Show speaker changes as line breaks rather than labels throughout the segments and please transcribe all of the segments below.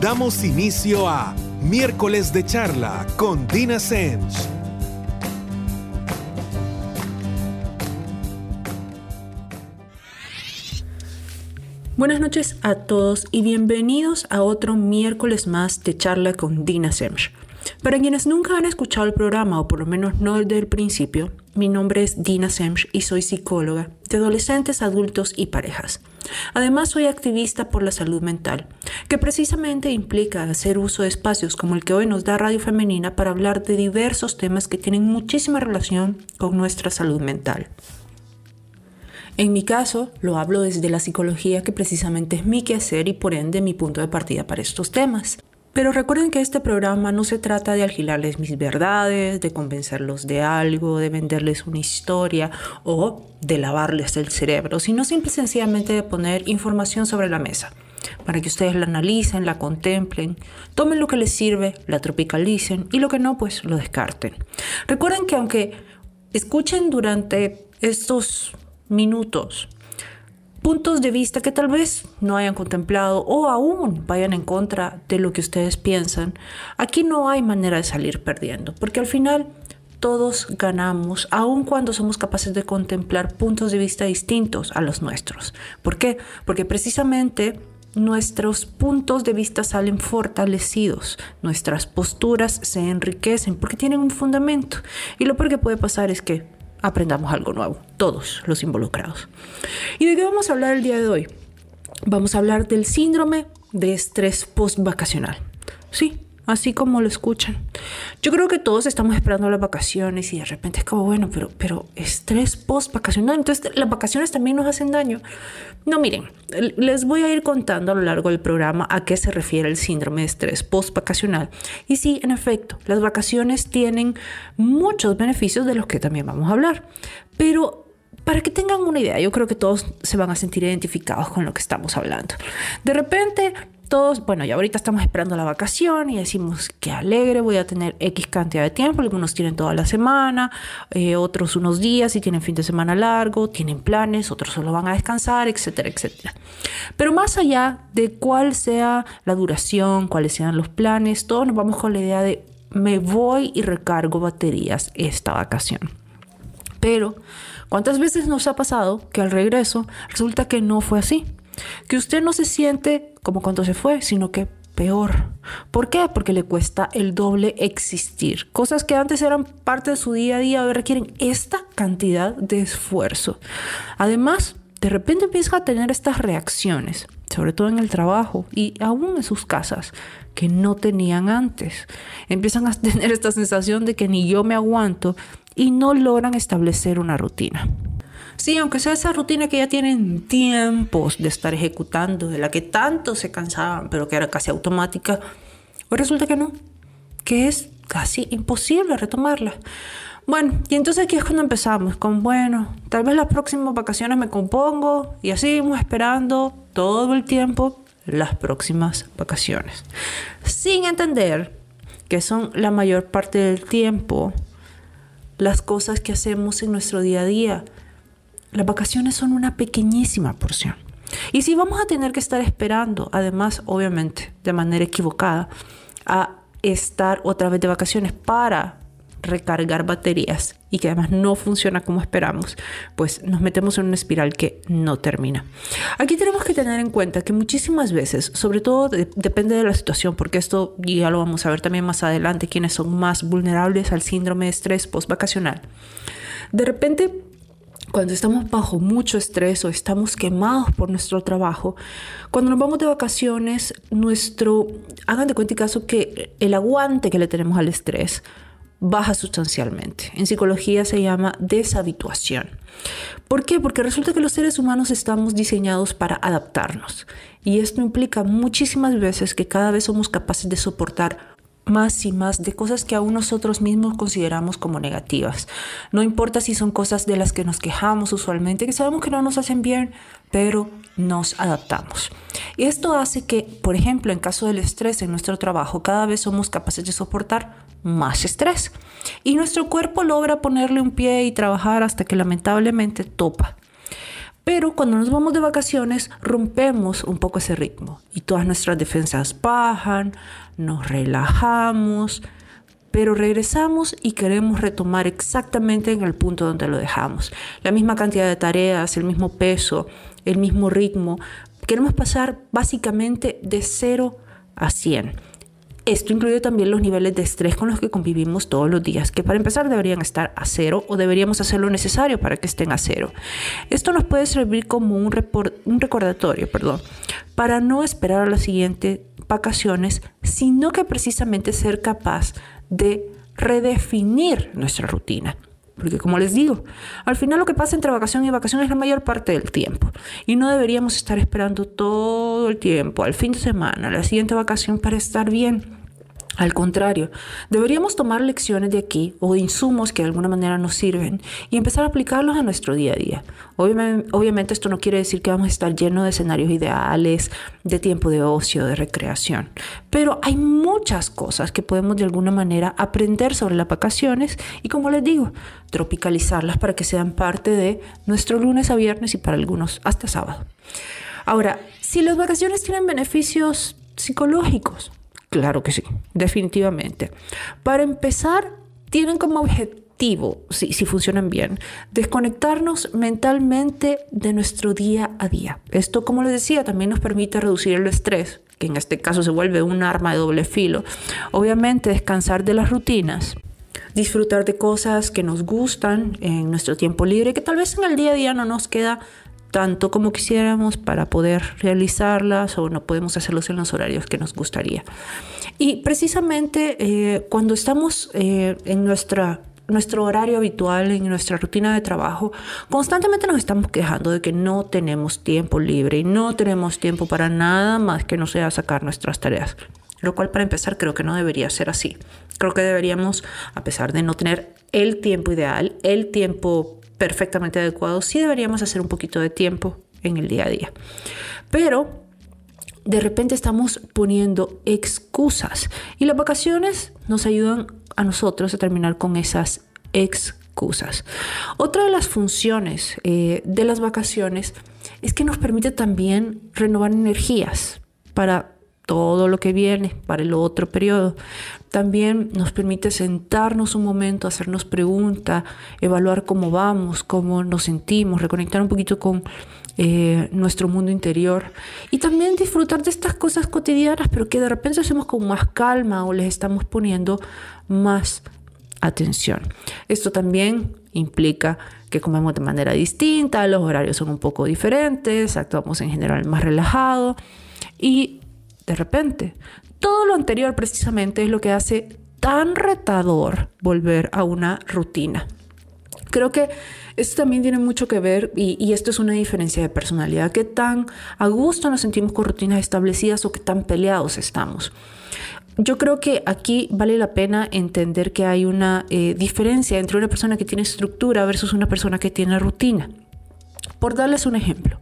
Damos inicio a Miércoles de Charla con Dina Sens.
Buenas noches a todos y bienvenidos a otro miércoles más de charla con Dina Semch. Para quienes nunca han escuchado el programa, o por lo menos no desde el principio, mi nombre es Dina Semch y soy psicóloga de adolescentes, adultos y parejas. Además, soy activista por la salud mental, que precisamente implica hacer uso de espacios como el que hoy nos da Radio Femenina para hablar de diversos temas que tienen muchísima relación con nuestra salud mental. En mi caso, lo hablo desde la psicología que precisamente es mi quehacer y por ende mi punto de partida para estos temas. Pero recuerden que este programa no se trata de alquilarles mis verdades, de convencerlos de algo, de venderles una historia o de lavarles el cerebro, sino simple y sencillamente de poner información sobre la mesa para que ustedes la analicen, la contemplen, tomen lo que les sirve, la tropicalicen y lo que no, pues lo descarten. Recuerden que aunque escuchen durante estos minutos. Puntos de vista que tal vez no hayan contemplado o aún vayan en contra de lo que ustedes piensan. Aquí no hay manera de salir perdiendo, porque al final todos ganamos, aun cuando somos capaces de contemplar puntos de vista distintos a los nuestros. ¿Por qué? Porque precisamente nuestros puntos de vista salen fortalecidos, nuestras posturas se enriquecen porque tienen un fundamento. Y lo peor que puede pasar es que aprendamos algo nuevo, todos los involucrados. ¿Y de qué vamos a hablar el día de hoy? Vamos a hablar del síndrome de estrés post-vacacional. Sí, así como lo escuchan. Yo creo que todos estamos esperando las vacaciones y de repente es como, bueno, pero, pero estrés post-vacacional, entonces las vacaciones también nos hacen daño. No, miren, les voy a ir contando a lo largo del programa a qué se refiere el síndrome de estrés post-vacacional. Y sí, en efecto, las vacaciones tienen muchos beneficios de los que también vamos a hablar. Pero para que tengan una idea, yo creo que todos se van a sentir identificados con lo que estamos hablando. De repente todos, bueno, ya ahorita estamos esperando la vacación y decimos que alegre, voy a tener X cantidad de tiempo, algunos tienen toda la semana, eh, otros unos días y tienen fin de semana largo, tienen planes, otros solo van a descansar, etcétera, etcétera. Pero más allá de cuál sea la duración, cuáles sean los planes, todos nos vamos con la idea de me voy y recargo baterías esta vacación. Pero, ¿cuántas veces nos ha pasado que al regreso resulta que no fue así? Que usted no se siente como cuando se fue, sino que peor. ¿Por qué? Porque le cuesta el doble existir. Cosas que antes eran parte de su día a día hoy requieren esta cantidad de esfuerzo. Además, de repente empieza a tener estas reacciones, sobre todo en el trabajo y aún en sus casas, que no tenían antes. Empiezan a tener esta sensación de que ni yo me aguanto y no logran establecer una rutina. Sí, aunque sea esa rutina que ya tienen tiempos de estar ejecutando, de la que tanto se cansaban, pero que era casi automática, pues resulta que no, que es casi imposible retomarla. Bueno, y entonces aquí es cuando empezamos con, bueno, tal vez las próximas vacaciones me compongo y así vamos esperando todo el tiempo las próximas vacaciones. Sin entender que son la mayor parte del tiempo las cosas que hacemos en nuestro día a día las vacaciones son una pequeñísima porción. Y si vamos a tener que estar esperando, además, obviamente, de manera equivocada, a estar otra vez de vacaciones para recargar baterías y que además no funciona como esperamos, pues nos metemos en una espiral que no termina. Aquí tenemos que tener en cuenta que muchísimas veces, sobre todo depende de la situación, porque esto ya lo vamos a ver también más adelante, quienes son más vulnerables al síndrome de estrés post-vacacional. De repente cuando estamos bajo mucho estrés o estamos quemados por nuestro trabajo, cuando nos vamos de vacaciones, nuestro, hagan de cuenta y caso que el aguante que le tenemos al estrés baja sustancialmente. En psicología se llama deshabituación. ¿Por qué? Porque resulta que los seres humanos estamos diseñados para adaptarnos. Y esto implica muchísimas veces que cada vez somos capaces de soportar más y más de cosas que aún nosotros mismos consideramos como negativas. No importa si son cosas de las que nos quejamos usualmente, que sabemos que no nos hacen bien, pero nos adaptamos. Y esto hace que, por ejemplo, en caso del estrés en nuestro trabajo, cada vez somos capaces de soportar más estrés. Y nuestro cuerpo logra ponerle un pie y trabajar hasta que lamentablemente topa. Pero cuando nos vamos de vacaciones rompemos un poco ese ritmo y todas nuestras defensas bajan, nos relajamos, pero regresamos y queremos retomar exactamente en el punto donde lo dejamos. La misma cantidad de tareas, el mismo peso, el mismo ritmo. Queremos pasar básicamente de 0 a 100. Esto incluye también los niveles de estrés con los que convivimos todos los días, que para empezar deberían estar a cero o deberíamos hacer lo necesario para que estén a cero. Esto nos puede servir como un, un recordatorio perdón, para no esperar a las siguientes vacaciones, sino que precisamente ser capaz de redefinir nuestra rutina. Porque como les digo, al final lo que pasa entre vacación y vacación es la mayor parte del tiempo. Y no deberíamos estar esperando todo el tiempo, al fin de semana, la siguiente vacación para estar bien. Al contrario, deberíamos tomar lecciones de aquí o insumos que de alguna manera nos sirven y empezar a aplicarlos a nuestro día a día. Obviamente, esto no quiere decir que vamos a estar llenos de escenarios ideales, de tiempo de ocio, de recreación, pero hay muchas cosas que podemos de alguna manera aprender sobre las vacaciones y como les digo, tropicalizarlas para que sean parte de nuestro lunes a viernes y para algunos hasta sábado. Ahora, si las vacaciones tienen beneficios psicológicos, Claro que sí, definitivamente. Para empezar, tienen como objetivo, si, si funcionan bien, desconectarnos mentalmente de nuestro día a día. Esto, como les decía, también nos permite reducir el estrés, que en este caso se vuelve un arma de doble filo. Obviamente, descansar de las rutinas disfrutar de cosas que nos gustan en nuestro tiempo libre, que tal vez en el día a día no nos queda tanto como quisiéramos para poder realizarlas o no podemos hacerlos en los horarios que nos gustaría. Y precisamente eh, cuando estamos eh, en nuestra nuestro horario habitual, en nuestra rutina de trabajo, constantemente nos estamos quejando de que no tenemos tiempo libre y no tenemos tiempo para nada más que no sea sacar nuestras tareas. Lo cual para empezar creo que no debería ser así. Creo que deberíamos, a pesar de no tener el tiempo ideal, el tiempo perfectamente adecuado, sí deberíamos hacer un poquito de tiempo en el día a día. Pero de repente estamos poniendo excusas y las vacaciones nos ayudan a nosotros a terminar con esas excusas. Otra de las funciones eh, de las vacaciones es que nos permite también renovar energías para todo lo que viene para el otro periodo. También nos permite sentarnos un momento, hacernos preguntas, evaluar cómo vamos, cómo nos sentimos, reconectar un poquito con eh, nuestro mundo interior y también disfrutar de estas cosas cotidianas, pero que de repente hacemos con más calma o les estamos poniendo más atención. Esto también implica que comemos de manera distinta, los horarios son un poco diferentes, actuamos en general más relajado y de repente. Todo lo anterior precisamente es lo que hace tan retador volver a una rutina. Creo que esto también tiene mucho que ver y, esto es una diferencia de personalidad, qué tan a gusto nos sentimos con rutinas establecidas o qué tan peleados estamos. Yo creo que aquí vale la pena entender que hay una eh, diferencia entre una persona que tiene estructura versus una persona que tiene rutina. Por darles un ejemplo,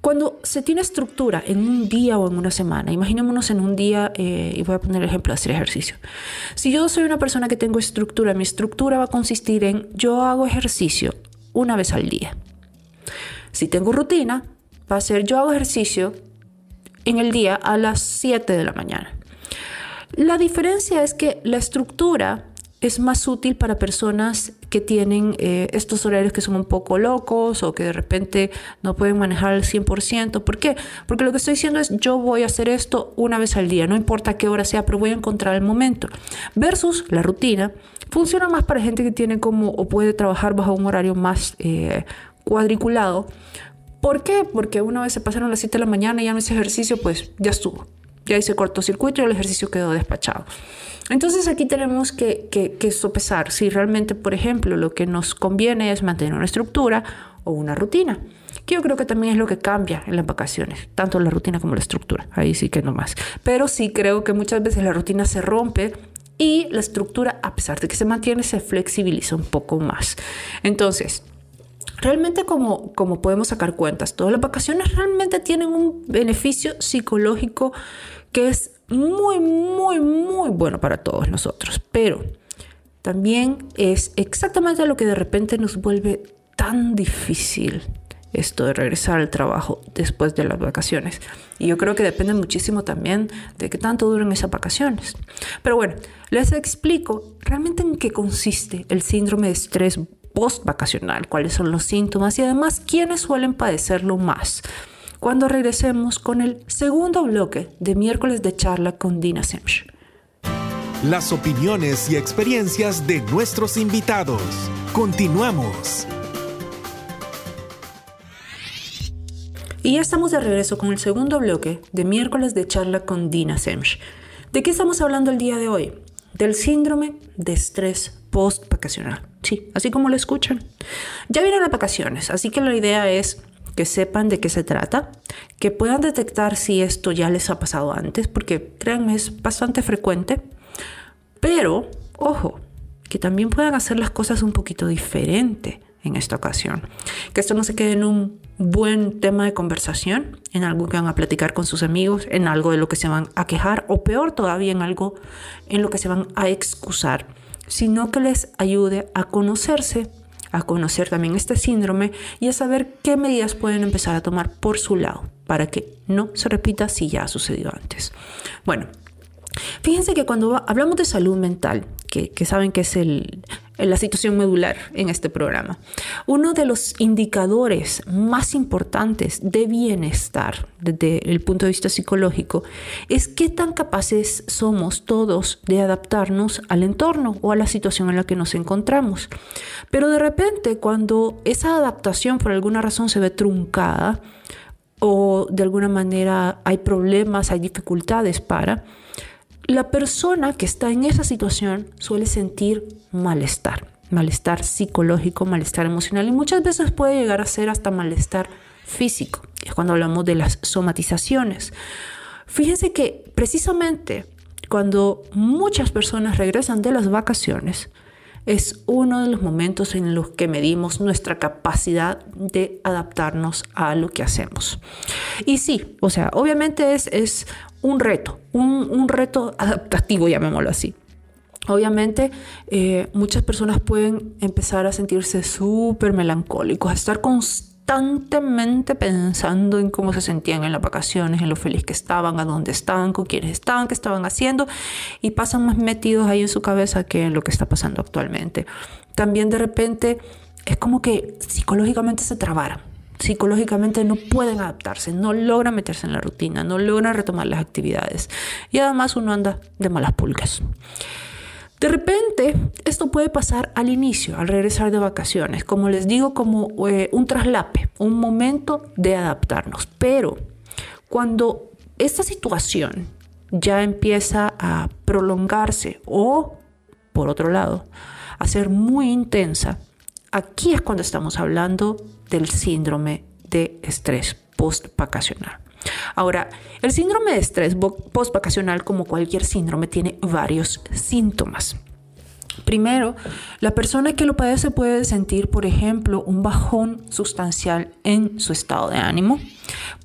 cuando se tiene estructura en un día o en una semana, imaginémonos en un día, eh, y voy a poner el ejemplo de hacer ejercicio. Si yo soy una persona que tengo estructura, mi estructura va a consistir en yo hago ejercicio una vez al día. Si tengo rutina, va a ser yo hago ejercicio en el día a las 7 de la mañana. La diferencia es que la estructura es más útil para personas que tienen eh, estos horarios que son un poco locos o que de repente no pueden manejar al 100%. ¿Por qué? Porque lo que estoy diciendo es yo voy a hacer esto una vez al día, no importa qué hora sea, pero voy a encontrar el momento. Versus la rutina, funciona más para gente que tiene como o puede trabajar bajo un horario más eh, cuadriculado. ¿Por qué? Porque una vez se pasaron las 7 de la mañana y ya no hice ejercicio, pues ya estuvo. Ya hice cortocircuito y el ejercicio quedó despachado. Entonces aquí tenemos que, que, sopesar si realmente, por ejemplo, lo que nos conviene es mantener una estructura o una rutina. Que yo creo que también es lo que cambia en las vacaciones, tanto la rutina como la estructura. Ahí sí que no más. Pero sí creo que muchas veces la rutina se rompe y la estructura, a pesar de que se mantiene, se flexibiliza un poco más. Entonces, realmente como, como podemos sacar cuentas, todas las vacaciones realmente tienen un beneficio psicológico que es muy, muy, muy bueno para todos nosotros, pero también es exactamente lo que de repente nos vuelve tan difícil esto de regresar al trabajo después de las vacaciones. Y yo creo que depende muchísimo también de qué tanto duran esas vacaciones. Pero bueno, les explico realmente en qué consiste el síndrome de estrés post-vacacional, cuáles son los síntomas y además quiénes suelen padecerlo más. Cuando regresemos con el segundo bloque de miércoles de charla con Dina Semch.
Las opiniones y experiencias de nuestros invitados. Continuamos.
Y ya estamos de regreso con el segundo bloque de miércoles de charla con Dina Semch. ¿De qué estamos hablando el día de hoy? Del síndrome de estrés post-vacacional. Sí, así como lo escuchan. Ya vienen las vacaciones, así que la idea es que sepan de qué se trata, que puedan detectar si esto ya les ha pasado antes, porque créanme, es bastante frecuente. Pero, ojo, que también puedan hacer las cosas un poquito diferente en esta ocasión. Que esto no se quede en un buen tema de conversación, en algo que van a platicar con sus amigos, en algo de lo que se van a quejar o peor todavía en algo en lo que se van a excusar, sino que les ayude a conocerse, a conocer también este síndrome y a saber qué medidas pueden empezar a tomar por su lado para que no se repita si ya ha sucedido antes. Bueno, Fíjense que cuando hablamos de salud mental, que, saben que es la situación medular en este programa, uno de los indicadores más importantes de bienestar desde el punto de vista psicológico es qué tan capaces somos todos de adaptarnos al entorno o a la situación en la que nos encontramos. Pero de repente cuando esa adaptación por alguna razón se ve truncada, o de alguna manera hay problemas, hay dificultades para, la persona que está en esa situación suele sentir malestar, malestar psicológico, malestar emocional y muchas veces puede llegar a ser hasta malestar físico. Es cuando hablamos de las somatizaciones. Fíjense que precisamente cuando muchas personas regresan de las vacaciones, es uno de los momentos en los que medimos nuestra capacidad de adaptarnos a lo que hacemos. Y sí, o sea, obviamente es, es un reto, un, reto adaptativo, llamémoslo así. Obviamente, eh, muchas personas pueden empezar a sentirse súper melancólicos, a estar constantemente pensando en cómo se sentían en las vacaciones, en lo feliz que estaban, a dónde estaban, con quiénes estaban, qué estaban haciendo, y pasan más metidos ahí en su cabeza que en lo que está pasando actualmente. También de repente es como que psicológicamente se trabaran psicológicamente no pueden adaptarse, no logran meterse en la rutina, no logran retomar las actividades y además uno anda de malas pulgas. De repente, esto puede pasar al inicio, al regresar de vacaciones, como les digo, como eh, un traslape, un momento de adaptarnos. Pero cuando esta situación ya empieza a prolongarse o, por otro lado, a ser muy intensa, aquí es cuando estamos hablando del síndrome de estrés post-vacacional. Ahora, el síndrome de estrés post-vacacional, como cualquier síndrome, tiene varios síntomas. Primero, la persona que lo padece puede sentir, por ejemplo, un bajón sustancial en su estado de ánimo.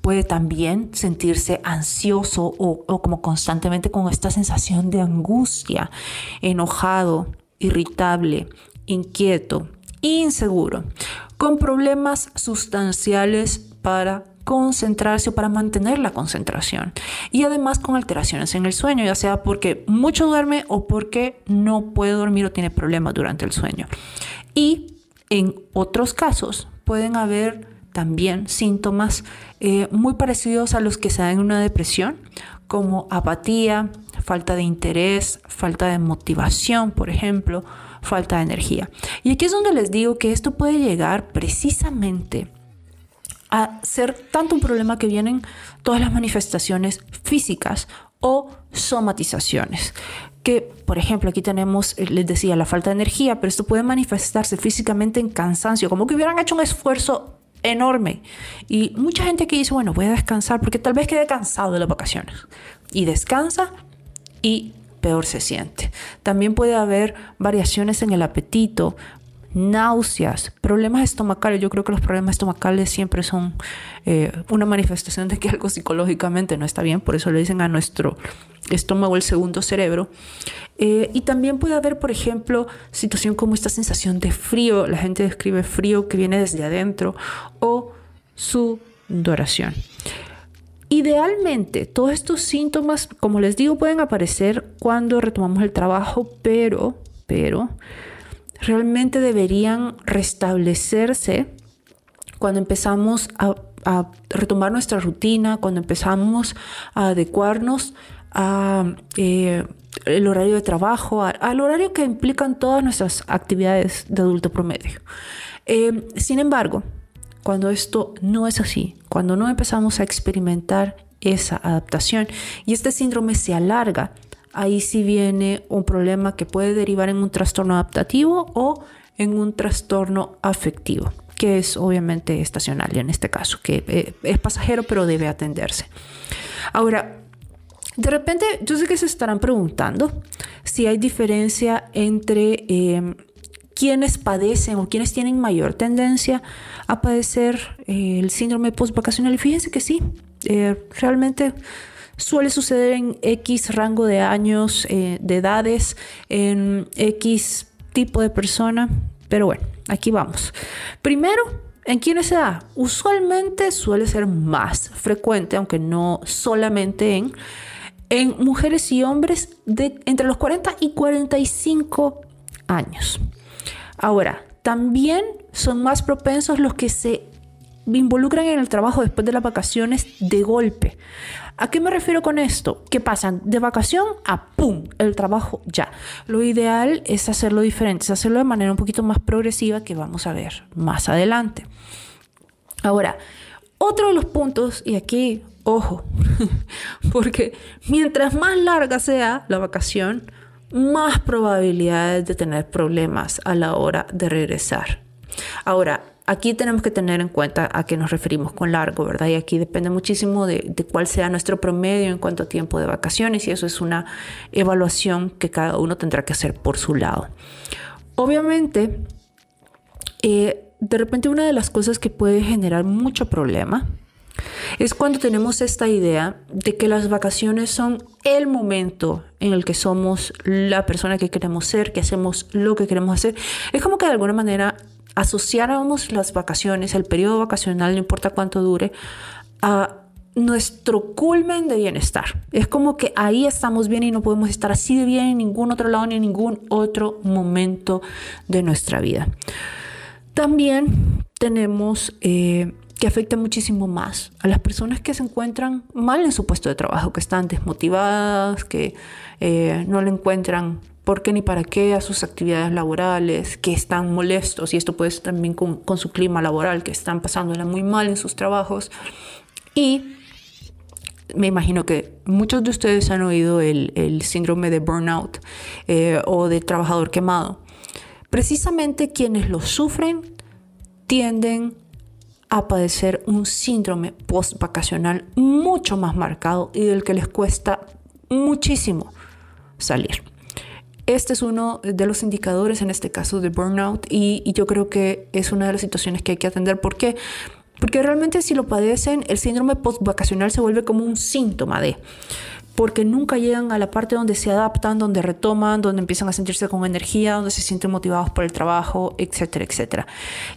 Puede también sentirse ansioso o, o como constantemente con esta sensación de angustia, enojado, irritable, inquieto, inseguro, con problemas sustanciales para concentrarse o para mantener la concentración y además con alteraciones en el sueño, ya sea porque mucho duerme o porque no puede dormir o tiene problemas durante el sueño. Y en otros casos pueden haber también síntomas eh, muy parecidos a los que se dan en una depresión, como apatía, falta de interés, falta de motivación, por ejemplo, falta de energía. Y aquí es donde les digo que esto puede llegar precisamente a ser tanto un problema que vienen todas las manifestaciones físicas o somatizaciones. Que, por ejemplo, aquí tenemos, eh, les decía, la falta de energía, pero esto puede manifestarse físicamente en cansancio, como que hubieran hecho un esfuerzo enorme. Y mucha gente que dice, bueno, voy a descansar porque tal vez quede cansado de las vacaciones. Y descansa y peor se siente. También puede haber variaciones en el apetito, náuseas, problemas estomacales. Yo creo que los problemas estomacales siempre son eh, una manifestación de que algo psicológicamente no está bien, por eso le dicen a nuestro estómago el segundo cerebro. Eh, y también puede haber, por ejemplo, situación como esta sensación de frío, la gente describe frío que viene desde adentro, o sudoración. Idealmente, todos estos síntomas, como les digo, pueden aparecer cuando retomamos el trabajo, pero, pero, realmente deberían restablecerse cuando empezamos a, retomar nuestra rutina, cuando empezamos a adecuarnos a eh, el horario de trabajo, al horario que implican todas nuestras actividades de adulto promedio. Eh, sin embargo, cuando esto no es así, cuando no empezamos a experimentar esa adaptación y este síndrome se alarga, ahí sí viene un problema que puede derivar en un trastorno adaptativo o en un trastorno afectivo, que es obviamente estacional en este caso, que eh, es pasajero pero debe atenderse. Ahora, de repente, yo sé que se estarán preguntando si hay diferencia entre eh, quienes padecen o quienes tienen mayor tendencia a padecer eh, el síndrome postvacacional. Y fíjense que sí, eh, realmente suele suceder en X rango de años, de edades, en X tipo de persona. Pero bueno, aquí vamos. Primero, ¿En quiénes se da? Usualmente suele ser más frecuente, aunque no solamente en en mujeres y hombres de entre los 40 y 45 años. Ahora, también son más propensos los que se involucran en el trabajo después de las vacaciones de golpe. ¿A qué me refiero con esto? Que pasan de vacación a ¡pum! el trabajo ya. Lo ideal es hacerlo diferente, es hacerlo de manera un poquito más progresiva que vamos a ver más adelante. Ahora, otro de los puntos, y aquí Ojo, porque mientras más larga sea la vacación, más probabilidades de tener problemas a la hora de regresar. Ahora, aquí tenemos que tener en cuenta a qué nos referimos con largo, ¿verdad? Y aquí depende muchísimo de, cuál sea nuestro promedio en cuanto a tiempo de vacaciones y eso es una evaluación que cada uno tendrá que hacer por su lado. Obviamente, eh, de repente una de las cosas que puede generar mucho problema es cuando tenemos esta idea de que las vacaciones son el momento en el que somos la persona que queremos ser, que hacemos lo que queremos hacer. Es como que de alguna manera asociáramos las vacaciones, el periodo vacacional, no importa cuánto dure, a nuestro culmen de bienestar. Es como que ahí estamos bien y no podemos estar así de bien en ningún otro lado ni en ningún otro momento de nuestra vida. También tenemos eh, que afecta muchísimo más a las personas que se encuentran mal en su puesto de trabajo, que están desmotivadas, que eh, no le encuentran por qué ni para qué a sus actividades laborales, que están molestos, y esto puede ser también con, su clima laboral, que están pasándola muy mal en sus trabajos. Y me imagino que muchos de ustedes han oído el, síndrome de burnout eh, o de trabajador quemado. Precisamente quienes lo sufren tienden a padecer un síndrome post-vacacional mucho más marcado y del que les cuesta muchísimo salir. Este es uno de los indicadores en este caso de burnout y, yo creo que es una de las situaciones que hay que atender. ¿Por qué? Porque realmente si lo padecen, el síndrome post-vacacional se vuelve como un síntoma de porque nunca llegan a la parte donde se adaptan, donde retoman, donde empiezan a sentirse con energía, donde se sienten motivados por el trabajo, etcétera, etcétera.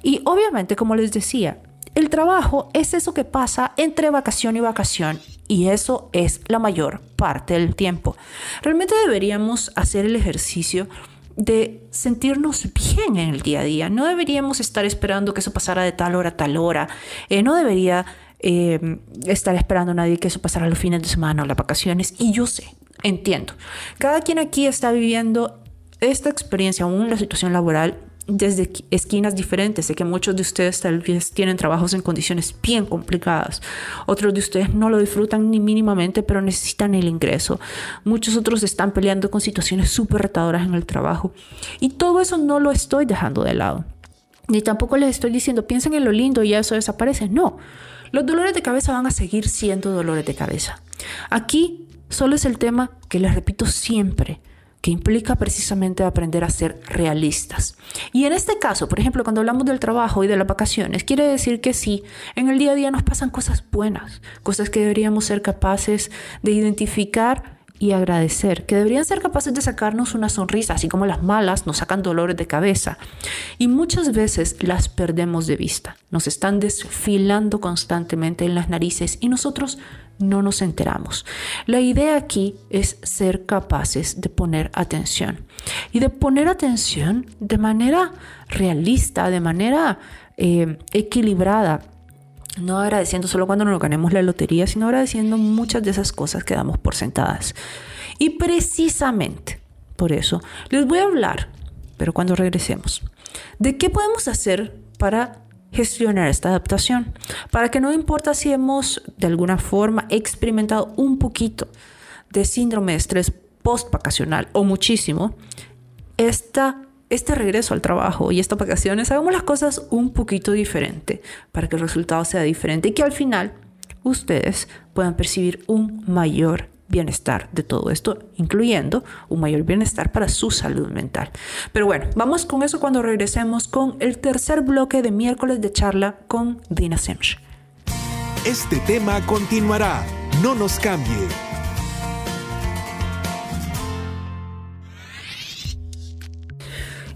Y obviamente, como les decía, trabajo es eso que pasa entre vacación y vacación y eso es la mayor parte del tiempo. Realmente deberíamos hacer el ejercicio de sentirnos bien en el día a día. No deberíamos estar esperando que eso pasara de tal hora a tal hora. Eh, no debería eh, estar esperando nadie que eso pasara los fines de semana o las vacaciones. Y yo sé, entiendo. Cada quien aquí está viviendo esta experiencia, aún la situación laboral, desde esquinas diferentes. Sé que muchos de ustedes tal vez tienen trabajos en condiciones bien complicadas. Otros de ustedes no lo disfrutan ni mínimamente, pero necesitan el ingreso. Muchos otros están peleando con situaciones súper retadoras en el trabajo. Y todo eso no lo estoy dejando de lado. Ni tampoco les estoy diciendo, piensen en lo lindo y ya eso desaparece. No, los dolores de cabeza van a seguir siendo dolores de cabeza. Aquí solo es el tema que les repito siempre implica precisamente aprender a ser realistas. Y en este caso, por ejemplo, cuando hablamos del trabajo y de las vacaciones, quiere decir que sí, en el día a día nos pasan cosas buenas, cosas que deberíamos ser capaces de identificar y agradecer, que deberían ser capaces de sacarnos una sonrisa, así como las malas nos sacan dolores de cabeza. Y muchas veces las perdemos de vista, nos están desfilando constantemente en las narices y nosotros no nos enteramos. La idea aquí es ser capaces de poner atención y de poner atención de manera realista, de manera eh, equilibrada no agradeciendo solo cuando nos ganemos la lotería, sino agradeciendo muchas de esas cosas que damos por sentadas. Y precisamente por eso les voy a hablar, pero cuando regresemos, de qué podemos hacer para gestionar esta adaptación, para que no importa si hemos de alguna forma experimentado un poquito de síndrome de estrés post vacacional o muchísimo, esta este regreso al trabajo y estas vacaciones, hagamos las cosas un poquito diferente para que el resultado sea diferente y que al final ustedes puedan percibir un mayor bienestar de todo esto, incluyendo un mayor bienestar para su salud mental. Pero bueno, vamos con eso cuando regresemos con el tercer bloque de miércoles de charla con Dina Semch.
Este tema continuará. No nos cambie.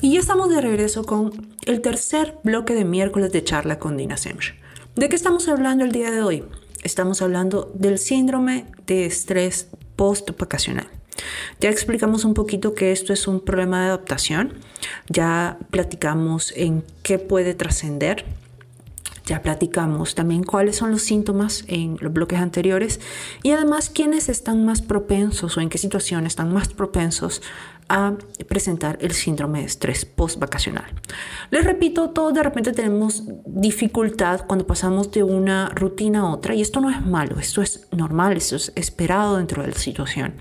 Y ya estamos de regreso con el tercer bloque de miércoles de charla con Dina Semch. ¿De qué estamos hablando el día de hoy? Estamos hablando del síndrome de estrés post-vacacional. Ya explicamos un poquito que esto es un problema de adaptación, ya platicamos en qué puede trascender, ya platicamos también cuáles son los síntomas en los bloques anteriores y además quiénes están más propensos o en qué situaciones están más propensos a presentar el síndrome de estrés post-vacacional. Les repito, todos de repente tenemos dificultad cuando pasamos de una rutina a otra y esto no es malo, esto es normal, esto es esperado dentro de la situación.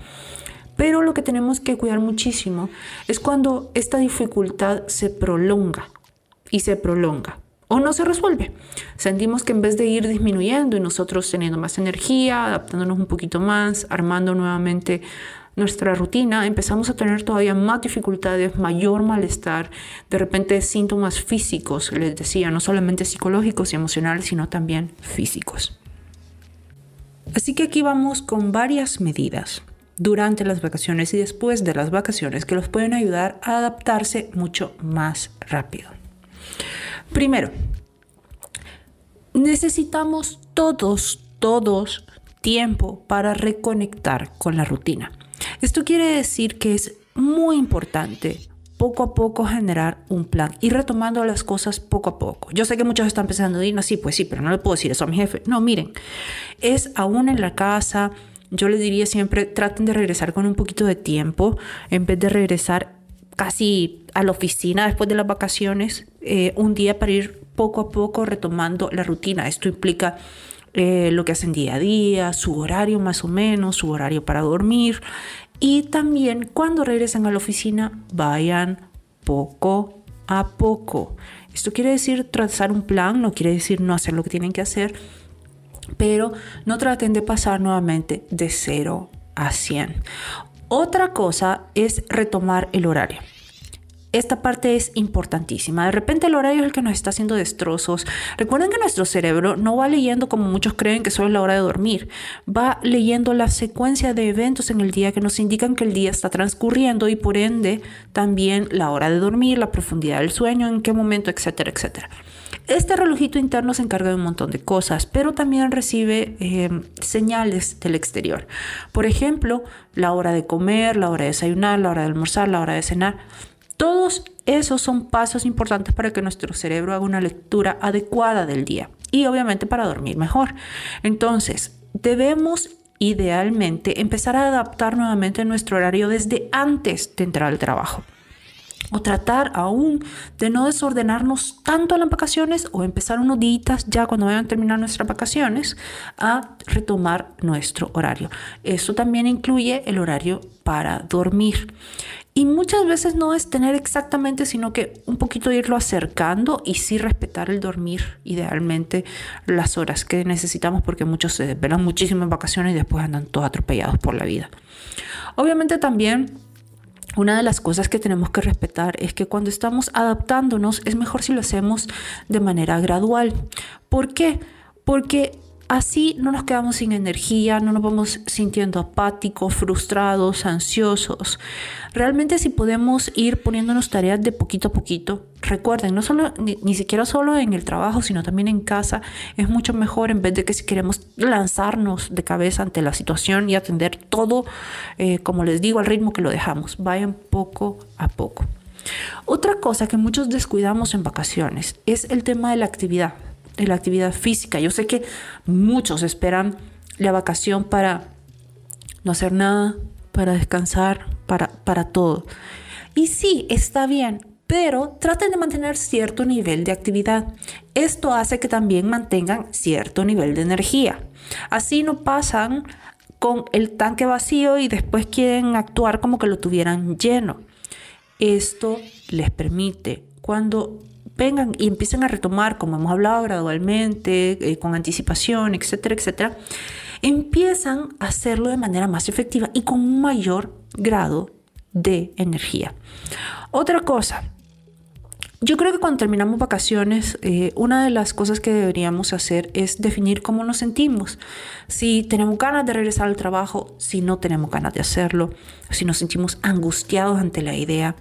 Pero lo que tenemos que cuidar muchísimo es cuando esta dificultad se prolonga y se prolonga o no se resuelve. Sentimos que en vez de ir disminuyendo y nosotros teniendo más energía, adaptándonos un poquito más, armando nuevamente nuestra rutina, empezamos a tener todavía más dificultades, mayor malestar, de repente síntomas físicos, les decía, no solamente psicológicos y emocionales, sino también físicos. Así que aquí vamos con varias medidas durante las vacaciones y después de las vacaciones que los pueden ayudar a adaptarse mucho más rápido. Primero, necesitamos todos, todos tiempo para reconectar con la rutina. Esto quiere decir que es muy importante poco a poco generar un plan y retomando las cosas poco a poco. Yo sé que muchos están pensando, Dina, sí, pues sí, pero no le puedo decir eso a mi jefe. No, miren, es aún en la casa. Yo les diría siempre, traten de regresar con un poquito de tiempo en vez de regresar casi a la oficina después de las vacaciones, eh, un día para ir poco a poco retomando la rutina. Esto implica eh, lo que hacen día a día, su horario más o menos, su horario para dormir, y también cuando regresen a la oficina, vayan poco a poco. Esto quiere decir trazar un plan, no quiere decir no hacer lo que tienen que hacer, pero no traten de pasar nuevamente de 0 a 100. Otra cosa es retomar el horario esta parte es importantísima. De repente el horario es el que nos está haciendo destrozos. Recuerden que nuestro cerebro no va leyendo como muchos creen que solo es la hora de dormir. Va leyendo la secuencia de eventos en el día que nos indican que el día está transcurriendo y por ende también la hora de dormir, la profundidad del sueño, en qué momento, etcétera, etcétera. Este relojito interno se encarga de un montón de cosas, pero también recibe eh, señales del exterior. Por ejemplo, la hora de comer, la hora de desayunar, la hora de almorzar, la hora de cenar. Todos esos son pasos importantes para que nuestro cerebro haga una lectura adecuada del día y obviamente para dormir mejor. Entonces, debemos idealmente empezar a adaptar nuevamente nuestro horario desde antes de entrar al trabajo. O tratar aún de no desordenarnos tanto en las vacaciones o empezar unos días ya cuando vayan a terminar nuestras vacaciones a retomar nuestro horario. Eso también incluye el horario para dormir. Y muchas veces no es tener exactamente, sino que un poquito irlo acercando y sí respetar el dormir, idealmente las horas que necesitamos, porque muchos se desvelan muchísimo en vacaciones y después andan todos atropellados por la vida. Obviamente también una de las cosas que tenemos que respetar es que cuando estamos adaptándonos es mejor si lo hacemos de manera gradual. ¿Por qué? Porque así no nos quedamos sin energía, no nos vamos sintiendo apáticos, frustrados, ansiosos. Realmente si podemos ir poniéndonos tareas de poquito a poquito, recuerden, no solo ni, siquiera solo en el trabajo, sino también en casa, es mucho mejor en vez de que si queremos lanzarnos de cabeza ante la situación y atender todo, eh, como les digo, al ritmo que lo dejamos. Vayan poco a poco. Otra cosa que muchos descuidamos en vacaciones es el tema de la actividad, de la actividad física. Yo sé que muchos esperan la vacación para no hacer nada, para descansar, para, para todo. Y sí, está bien, pero traten de mantener cierto nivel de actividad. Esto hace que también mantengan cierto nivel de energía. Así no pasan con el tanque vacío y después quieren actuar como que lo tuvieran lleno. Esto les permite cuando vengan y empiecen a retomar, como hemos hablado gradualmente, eh, con anticipación, etcétera, etcétera, empiezan a hacerlo de manera más efectiva y con un mayor grado de energía. Otra cosa, yo creo que cuando terminamos vacaciones, eh, una de las cosas que deberíamos hacer es definir cómo nos sentimos. Si tenemos ganas de regresar al trabajo, si no tenemos ganas de hacerlo, si nos sentimos angustiados ante la idea,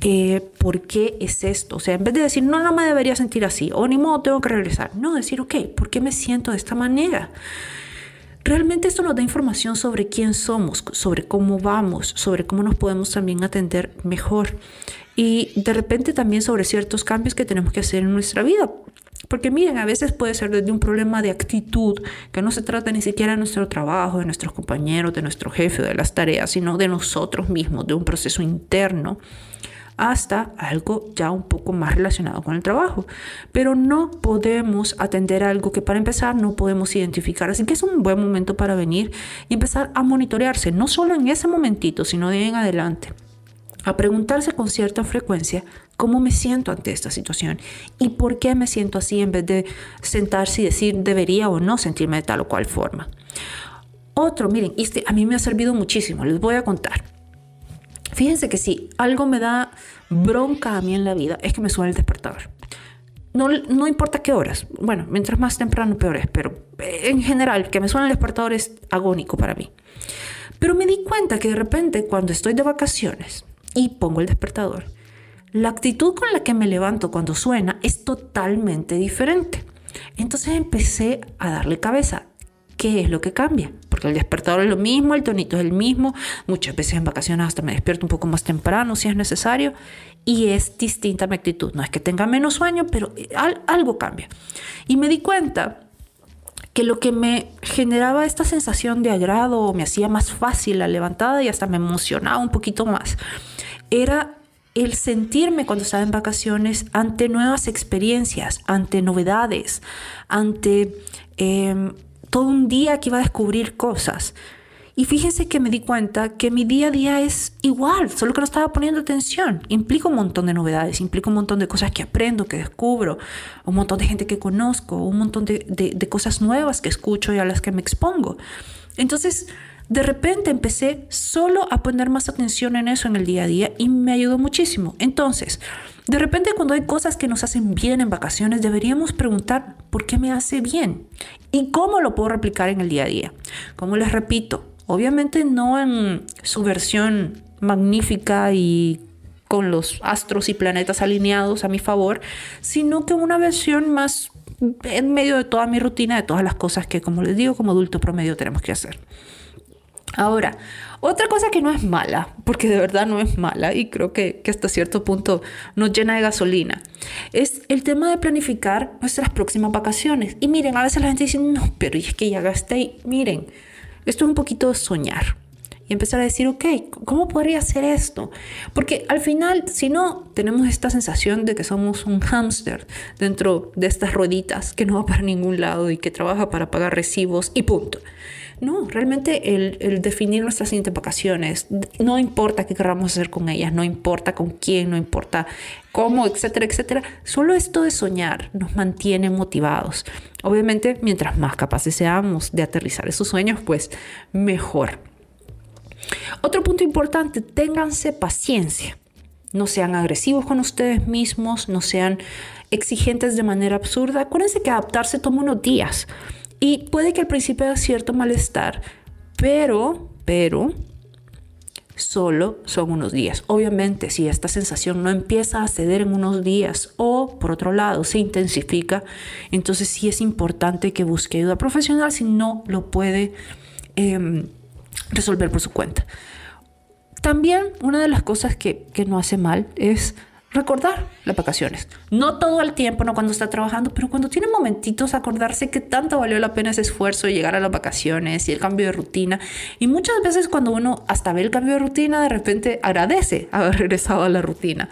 eh, ¿por qué es esto? O sea, en vez de decir, no, no me debería sentir así, o ni modo, tengo que regresar. No, decir, ok, ¿por qué me siento de esta manera? Realmente esto nos da información sobre quién somos, sobre cómo vamos, sobre cómo nos podemos también atender mejor y de repente también sobre ciertos cambios que tenemos que hacer en nuestra vida. Porque miren, a veces puede ser desde un problema de actitud, que no se trata ni siquiera de nuestro trabajo, de nuestros compañeros, de nuestro jefe, de las tareas, sino de nosotros mismos, de un proceso interno, hasta algo ya un poco más relacionado con el trabajo. Pero no podemos atender algo que para empezar no podemos identificar. Así que es un buen momento para venir y empezar a monitorearse, no solo en ese momentito, sino de en adelante a preguntarse con cierta frecuencia cómo me siento ante esta situación y por qué me siento así en vez de sentarse y decir debería o no sentirme de tal o cual forma. Otro, miren, este a mí me ha servido muchísimo, les voy a contar. Fíjense que si algo me da bronca a mí en la vida es que me suene el despertador. No, no, importa qué horas. Bueno, mientras más temprano, peor es. Pero en general, que me suene el despertador es agónico para mí. Pero me di cuenta que de repente, cuando estoy de vacaciones, y pongo el despertador, la actitud con la que me levanto cuando suena es totalmente diferente. Entonces empecé a darle cabeza. ¿Qué es lo que cambia? Porque el despertador es lo mismo, el tonito es el mismo. Muchas veces en vacaciones hasta me despierto un poco más temprano si es necesario. Y es distinta mi actitud. No es que tenga menos sueño, pero algo cambia. Y me di cuenta que lo que me generaba esta sensación de agrado me hacía más fácil la levantada y hasta me emocionaba un poquito más era el sentirme cuando estaba en vacaciones ante nuevas experiencias, ante novedades, ante em, todo un día que iba a descubrir cosas. Y fíjense que me di cuenta que mi día a día es igual, solo que no estaba poniendo atención. Implica un montón de novedades, implica un montón de cosas que aprendo, que descubro, un montón de gente que conozco, un montón de, de cosas nuevas que escucho y a las que me expongo. Entonces, de repente empecé solo a poner más atención en eso en el día a día y me ayudó muchísimo. Entonces, de repente cuando hay cosas que nos hacen bien en vacaciones, deberíamos preguntar por qué me hace bien y cómo lo puedo replicar en el día a día. Como les repito, obviamente no en su versión magnífica y con los astros y planetas alineados a mi favor, sino que una versión más en medio de toda mi rutina, de todas las cosas que, como les digo, como adulto promedio tenemos que hacer. Ahora, otra cosa que no es mala, porque de verdad no es mala y creo que, hasta cierto punto nos llena de gasolina, es el tema de planificar nuestras próximas vacaciones. Y miren, a veces la gente dice, no, pero es que ya gasté. Miren, esto es un poquito soñar y empezar a decir, ok, ¿cómo podría hacer esto? Porque al final, si no, tenemos esta sensación de que somos un hámster dentro de estas rueditas que no va para ningún lado y que trabaja para pagar recibos y punto. No, realmente el, definir nuestras siguientes vacaciones, no importa qué queramos hacer con ellas, no importa con quién, no importa cómo, etcétera, etcétera, solo esto de soñar nos mantiene motivados. Obviamente, mientras más capaces seamos de aterrizar esos sueños, pues mejor. Otro punto importante, ténganse paciencia. No sean agresivos con ustedes mismos, no sean exigentes de manera absurda. Acuérdense que adaptarse toma unos días Y puede que al principio haya cierto malestar, pero, pero, solo son unos días. Obviamente, si esta sensación no empieza a ceder en unos días o, por otro lado, se intensifica, entonces sí es importante que busque ayuda profesional si no lo puede em, resolver por su cuenta. También una de las cosas que, que no hace mal es recordar las vacaciones. No todo el tiempo, no cuando está trabajando, pero cuando tiene momentitos, acordarse que tanto valió la pena ese esfuerzo de llegar a las vacaciones y el cambio de rutina. Y muchas veces cuando uno hasta ve el cambio de rutina, de repente agradece haber regresado a la rutina.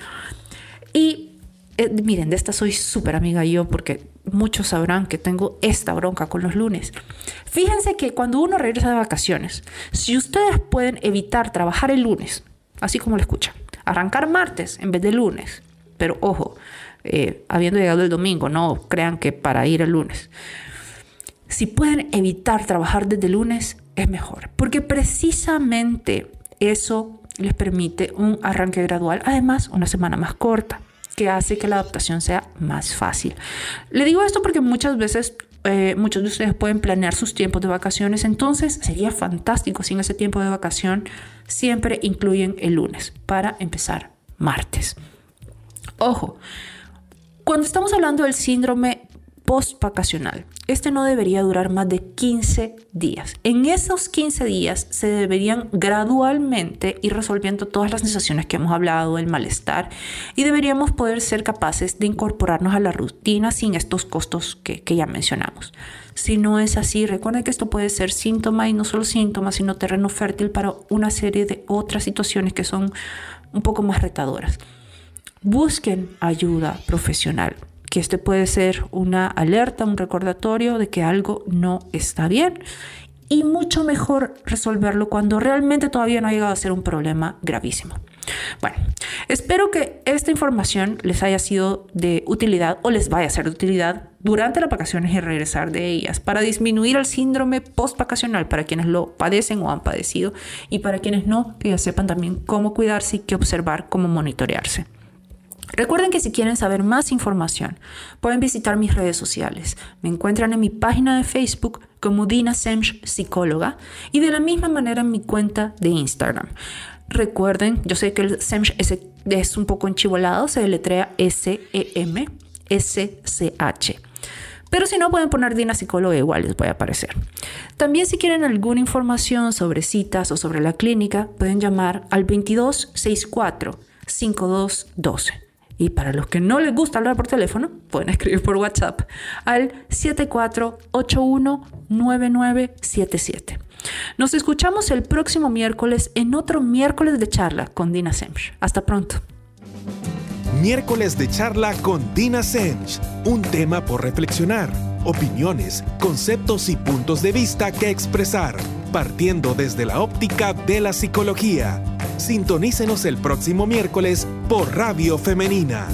Y eh, miren, de esta soy súper amiga yo porque muchos sabrán que tengo esta bronca con los lunes. Fíjense que cuando uno regresa de vacaciones, si ustedes pueden evitar trabajar el lunes, así como lo escuchan, arrancar martes en vez de lunes. Pero ojo, eh, habiendo llegado el domingo, no crean que para ir el lunes. Si pueden evitar trabajar desde lunes, es mejor, porque precisamente eso les permite un arranque gradual, además una semana más corta, que hace que la adaptación sea más fácil. Le digo esto porque muchas veces eh, muchos de ustedes pueden planear sus tiempos de vacaciones, entonces sería fantástico si en ese tiempo de vacación siempre incluyen el lunes para empezar martes. Ojo, cuando estamos hablando del síndrome post-vacacional. Este no debería durar más de 15 días. En esos 15 días se deberían gradualmente ir resolviendo todas las sensaciones que hemos hablado, el malestar, y deberíamos poder ser capaces de incorporarnos a la rutina sin estos costos que, que ya mencionamos. Si no es así, recuerden que esto puede ser síntoma y no solo síntoma, sino terreno fértil para una serie de otras situaciones que son un poco más retadoras. Busquen ayuda profesional que este puede ser una alerta, un recordatorio de que algo no está bien y mucho mejor resolverlo cuando realmente todavía no ha llegado a ser un problema gravísimo. Bueno, espero que esta información les haya sido de utilidad o les vaya a ser de utilidad durante las vacaciones y regresar de ellas para disminuir el síndrome post-vacacional para quienes lo padecen o han padecido y para quienes no, que ya sepan también cómo cuidarse y qué observar, cómo monitorearse. Recuerden que si quieren saber más información, pueden visitar mis redes sociales. Me encuentran en mi página de Facebook como Dina Semch Psicóloga y de la misma manera en mi cuenta de Instagram. Recuerden, yo sé que el Semch es, un poco enchivolado, se deletrea S-E-M-S-C-H. Pero si no, pueden poner Dina Psicóloga, igual les voy a aparecer. También si quieren alguna información sobre citas o sobre la clínica, pueden llamar al 2264 5212. Y para los que no les gusta hablar por teléfono, pueden escribir por WhatsApp al 74819977. Nos escuchamos el próximo miércoles en otro miércoles de charla con Dina Semch. Hasta pronto.
Miércoles de charla con Dina Semch. Un tema por reflexionar, opiniones, conceptos y puntos de vista que expresar, partiendo desde la óptica de la psicología Sintonícenos el próximo miércoles por Radio Femenina